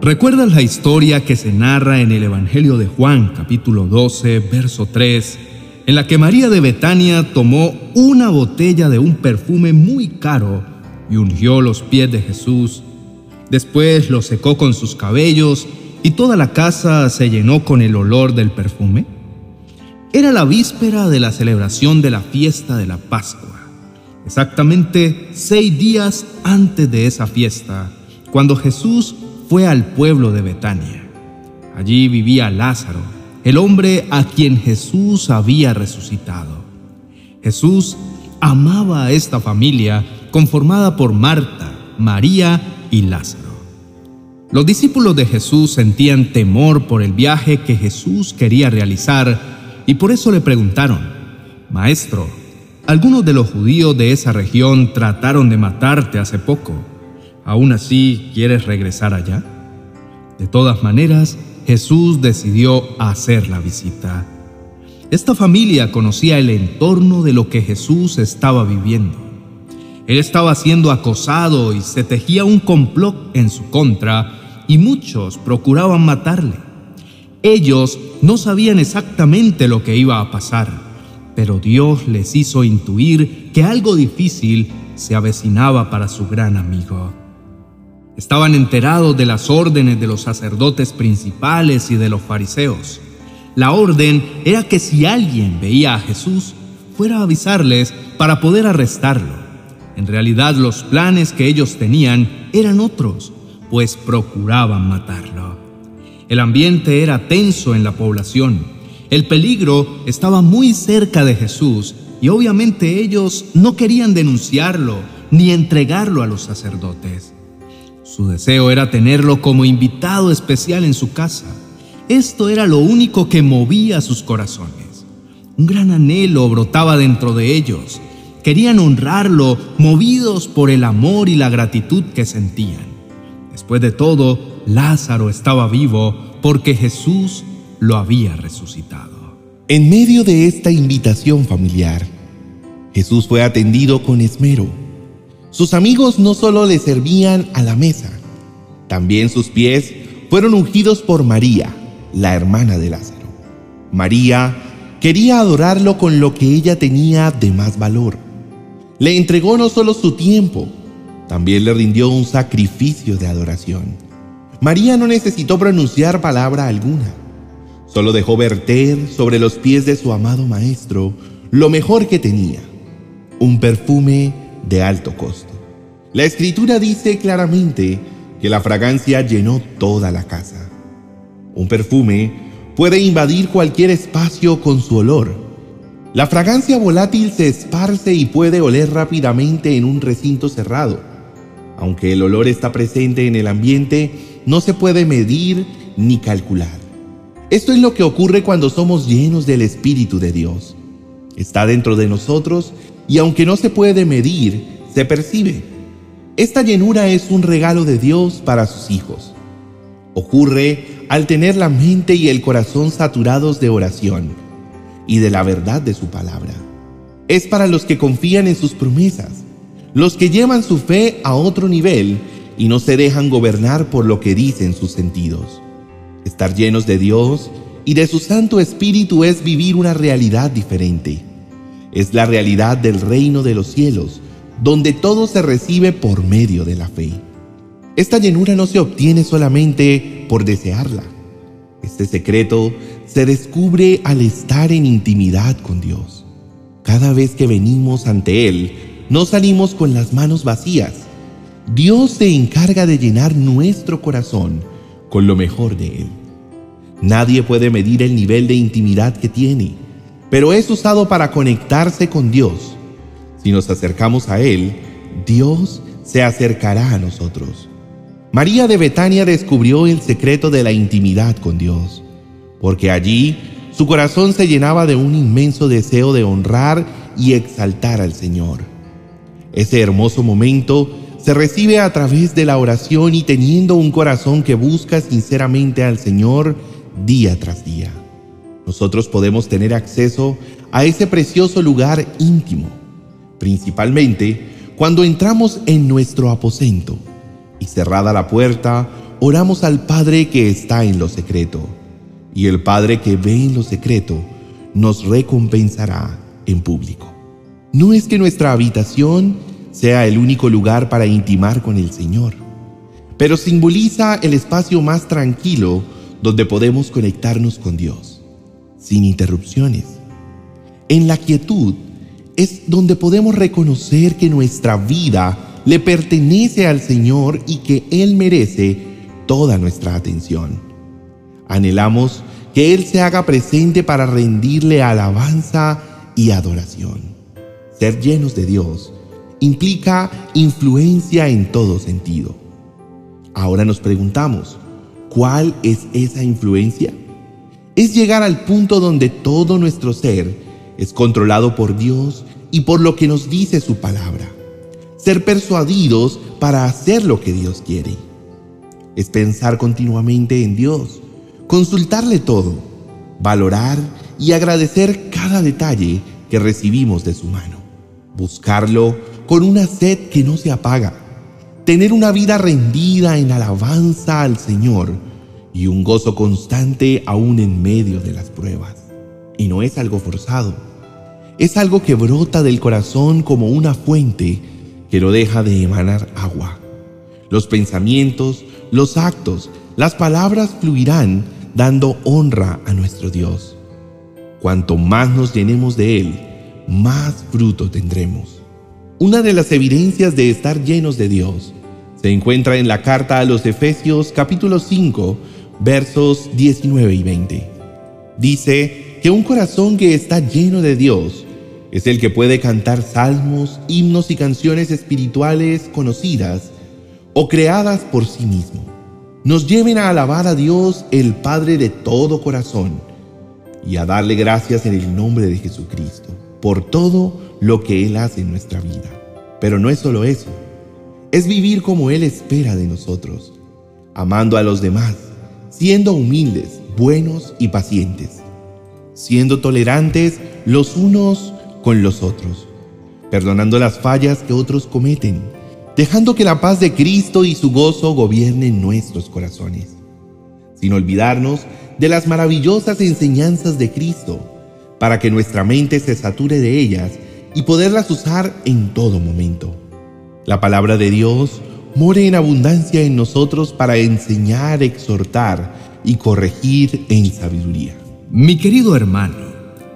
¿Recuerdas la historia que se narra en el Evangelio de Juan, capítulo 12, verso 3, en la que María de Betania tomó una botella de un perfume muy caro y ungió los pies de Jesús? Después lo secó con sus cabellos y toda la casa se llenó con el olor del perfume. Era la víspera de la celebración de la fiesta de la Pascua, exactamente seis días antes de esa fiesta, cuando Jesús fue al pueblo de Betania. Allí vivía Lázaro, el hombre a quien Jesús había resucitado. Jesús amaba a esta familia conformada por Marta, María y Lázaro. Los discípulos de Jesús sentían temor por el viaje que Jesús quería realizar y por eso le preguntaron, Maestro, algunos de los judíos de esa región trataron de matarte hace poco ¿Aún así quieres regresar allá? De todas maneras, Jesús decidió hacer la visita. Esta familia conocía el entorno de lo que Jesús estaba viviendo. Él estaba siendo acosado y se tejía un complot en su contra y muchos procuraban matarle. Ellos no sabían exactamente lo que iba a pasar, pero Dios les hizo intuir que algo difícil se avecinaba para su gran amigo. Estaban enterados de las órdenes de los sacerdotes principales y de los fariseos. La orden era que si alguien veía a Jesús, fuera a avisarles para poder arrestarlo. En realidad los planes que ellos tenían eran otros, pues procuraban matarlo. El ambiente era tenso en la población. El peligro estaba muy cerca de Jesús y obviamente ellos no querían denunciarlo ni entregarlo a los sacerdotes. Su deseo era tenerlo como invitado especial en su casa. Esto era lo único que movía sus corazones. Un gran anhelo brotaba dentro de ellos. Querían honrarlo, movidos por el amor y la gratitud que sentían. Después de todo, Lázaro estaba vivo porque Jesús lo había resucitado. En medio de esta invitación familiar, Jesús fue atendido con esmero sus amigos no solo le servían a la mesa, también sus pies fueron ungidos por María, la hermana de Lázaro. María quería adorarlo con lo que ella tenía de más valor. Le entregó no solo su tiempo, también le rindió un sacrificio de adoración. María no necesitó pronunciar palabra alguna, solo dejó verter sobre los pies de su amado Maestro lo mejor que tenía, un perfume de alto costo. La escritura dice claramente que la fragancia llenó toda la casa. Un perfume puede invadir cualquier espacio con su olor. La fragancia volátil se esparce y puede oler rápidamente en un recinto cerrado. Aunque el olor está presente en el ambiente, no se puede medir ni calcular. Esto es lo que ocurre cuando somos llenos del Espíritu de Dios. Está dentro de nosotros y aunque no se puede medir, se percibe. Esta llenura es un regalo de Dios para sus hijos. Ocurre al tener la mente y el corazón saturados de oración y de la verdad de su palabra. Es para los que confían en sus promesas, los que llevan su fe a otro nivel y no se dejan gobernar por lo que dicen sus sentidos. Estar llenos de Dios y de su Santo Espíritu es vivir una realidad diferente es la realidad del reino de los cielos, donde todo se recibe por medio de la fe. Esta llenura no se obtiene solamente por desearla. Este secreto se descubre al estar en intimidad con Dios. Cada vez que venimos ante Él, no salimos con las manos vacías. Dios se encarga de llenar nuestro corazón con lo mejor de Él. Nadie puede medir el nivel de intimidad que tiene pero es usado para conectarse con Dios. Si nos acercamos a Él, Dios se acercará a nosotros. María de Betania descubrió el secreto de la intimidad con Dios, porque allí su corazón se llenaba de un inmenso deseo de honrar y exaltar al Señor. Ese hermoso momento se recibe a través de la oración y teniendo un corazón que busca sinceramente al Señor día tras día nosotros podemos tener acceso a ese precioso lugar íntimo, principalmente cuando entramos en nuestro aposento y cerrada la puerta, oramos al Padre que está en lo secreto, y el Padre que ve en lo secreto nos recompensará en público. No es que nuestra habitación sea el único lugar para intimar con el Señor, pero simboliza el espacio más tranquilo donde podemos conectarnos con Dios, sin interrupciones. En la quietud es donde podemos reconocer que nuestra vida le pertenece al Señor y que Él merece toda nuestra atención. Anhelamos que Él se haga presente para rendirle alabanza y adoración. Ser llenos de Dios implica influencia en todo sentido. Ahora nos preguntamos, ¿cuál es esa influencia? Es llegar al punto donde todo nuestro ser es controlado por Dios y por lo que nos dice su palabra. Ser persuadidos para hacer lo que Dios quiere. Es pensar continuamente en Dios, consultarle todo, valorar y agradecer cada detalle que recibimos de su mano. Buscarlo con una sed que no se apaga. Tener una vida rendida en alabanza al Señor y un gozo constante aún en medio de las pruebas. Y no es algo forzado. Es algo que brota del corazón como una fuente que no deja de emanar agua. Los pensamientos, los actos, las palabras fluirán dando honra a nuestro Dios. Cuanto más nos llenemos de Él, más fruto tendremos. Una de las evidencias de estar llenos de Dios se encuentra en la carta a los Efesios capítulo 5 versos 19 y 20. Dice que un corazón que está lleno de Dios es el que puede cantar salmos, himnos y canciones espirituales conocidas o creadas por sí mismo. Nos lleven a alabar a Dios el Padre de todo corazón y a darle gracias en el nombre de Jesucristo por todo lo que Él hace en nuestra vida. Pero no es solo eso, es vivir como Él espera de nosotros, amando a los demás, siendo humildes, buenos y pacientes, siendo tolerantes los unos con los otros, perdonando las fallas que otros cometen, dejando que la paz de Cristo y su gozo gobiernen nuestros corazones, sin olvidarnos de las maravillosas enseñanzas de Cristo, para que nuestra mente se sature de ellas y poderlas usar en todo momento. La palabra de Dios more en abundancia en nosotros para enseñar, exhortar y corregir en sabiduría. Mi querido hermano,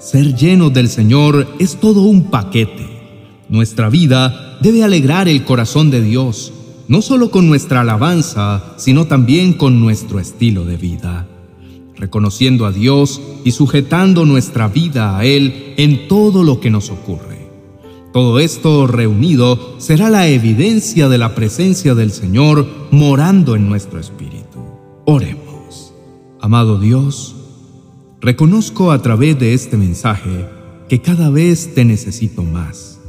ser lleno del Señor es todo un paquete. Nuestra vida debe alegrar el corazón de Dios, no solo con nuestra alabanza, sino también con nuestro estilo de vida, reconociendo a Dios y sujetando nuestra vida a Él en todo lo que nos ocurre. Todo esto reunido será la evidencia de la presencia del Señor morando en nuestro espíritu. Oremos. Amado Dios, Reconozco a través de este mensaje que cada vez te necesito más.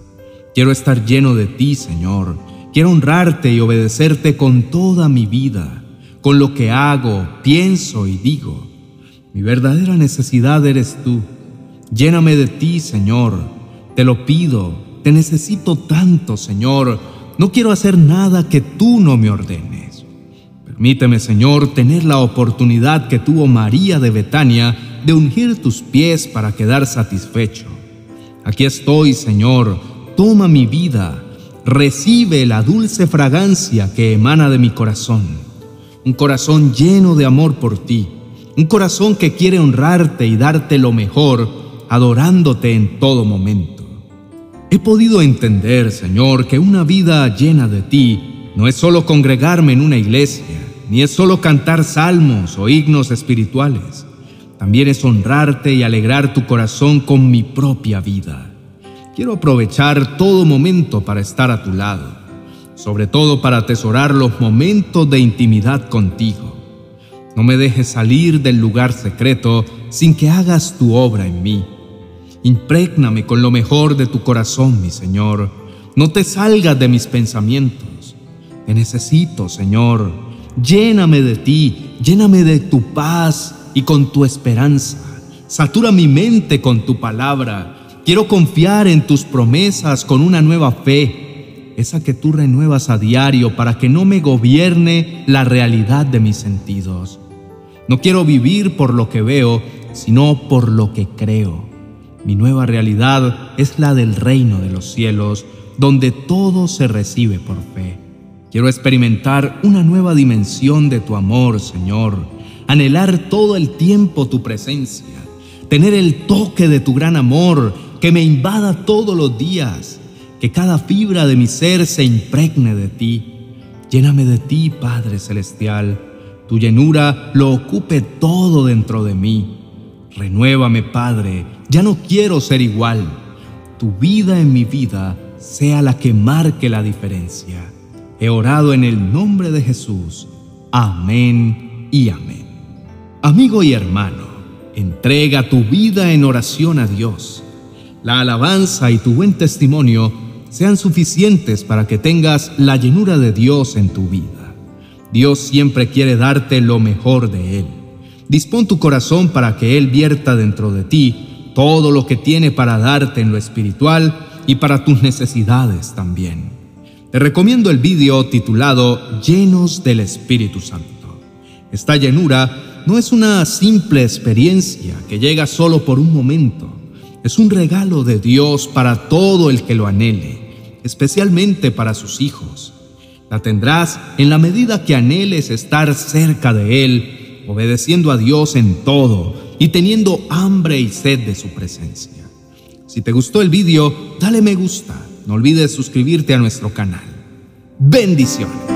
Quiero estar lleno de ti, Señor. Quiero honrarte y obedecerte con toda mi vida, con lo que hago, pienso y digo. Mi verdadera necesidad eres tú. Lléname de ti, Señor. Te lo pido. Te necesito tanto, Señor. No quiero hacer nada que tú no me ordenes. Permíteme, Señor, tener la oportunidad que tuvo María de Betania de ungir tus pies para quedar satisfecho. Aquí estoy, Señor, toma mi vida, recibe la dulce fragancia que emana de mi corazón, un corazón lleno de amor por ti, un corazón que quiere honrarte y darte lo mejor, adorándote en todo momento. He podido entender, Señor, que una vida llena de ti no es solo congregarme en una iglesia, ni es solo cantar salmos o himnos espirituales también es honrarte y alegrar tu corazón con mi propia vida. Quiero aprovechar todo momento para estar a tu lado, sobre todo para atesorar los momentos de intimidad contigo. No me dejes salir del lugar secreto sin que hagas tu obra en mí. Imprégname con lo mejor de tu corazón, mi Señor. No te salgas de mis pensamientos. Te necesito, Señor. Lléname de ti, lléname de tu paz y con tu esperanza. Satura mi mente con tu palabra. Quiero confiar en tus promesas con una nueva fe. esa que tú renuevas a diario para que no me gobierne la realidad de mis sentidos. No quiero vivir por lo que veo, sino por lo que creo. Mi nueva realidad es la del reino de los cielos, donde todo se recibe por fe. Quiero experimentar una nueva dimensión de tu amor, Señor, anhelar todo el tiempo tu presencia, tener el toque de tu gran amor que me invada todos los días, que cada fibra de mi ser se impregne de ti. Lléname de ti, Padre Celestial, tu llenura lo ocupe todo dentro de mí. Renuévame, Padre, ya no quiero ser igual. Tu vida en mi vida sea la que marque la diferencia. He orado en el nombre de Jesús. Amén y amén. Amigo y hermano, entrega tu vida en oración a Dios. La alabanza y tu buen testimonio sean suficientes para que tengas la llenura de Dios en tu vida. Dios siempre quiere darte lo mejor de Él. Dispón tu corazón para que Él vierta dentro de ti todo lo que tiene para darte en lo espiritual y para tus necesidades también. Te recomiendo el vídeo titulado Llenos del Espíritu Santo. Esta llenura no es una simple experiencia que llega solo por un momento. Es un regalo de Dios para todo el que lo anhele, especialmente para sus hijos. La tendrás en la medida que anheles estar cerca de Él obedeciendo a Dios en todo y teniendo hambre y sed de su presencia. Si te gustó el vídeo, dale me gusta. No olvides suscribirte a nuestro canal. Bendiciones.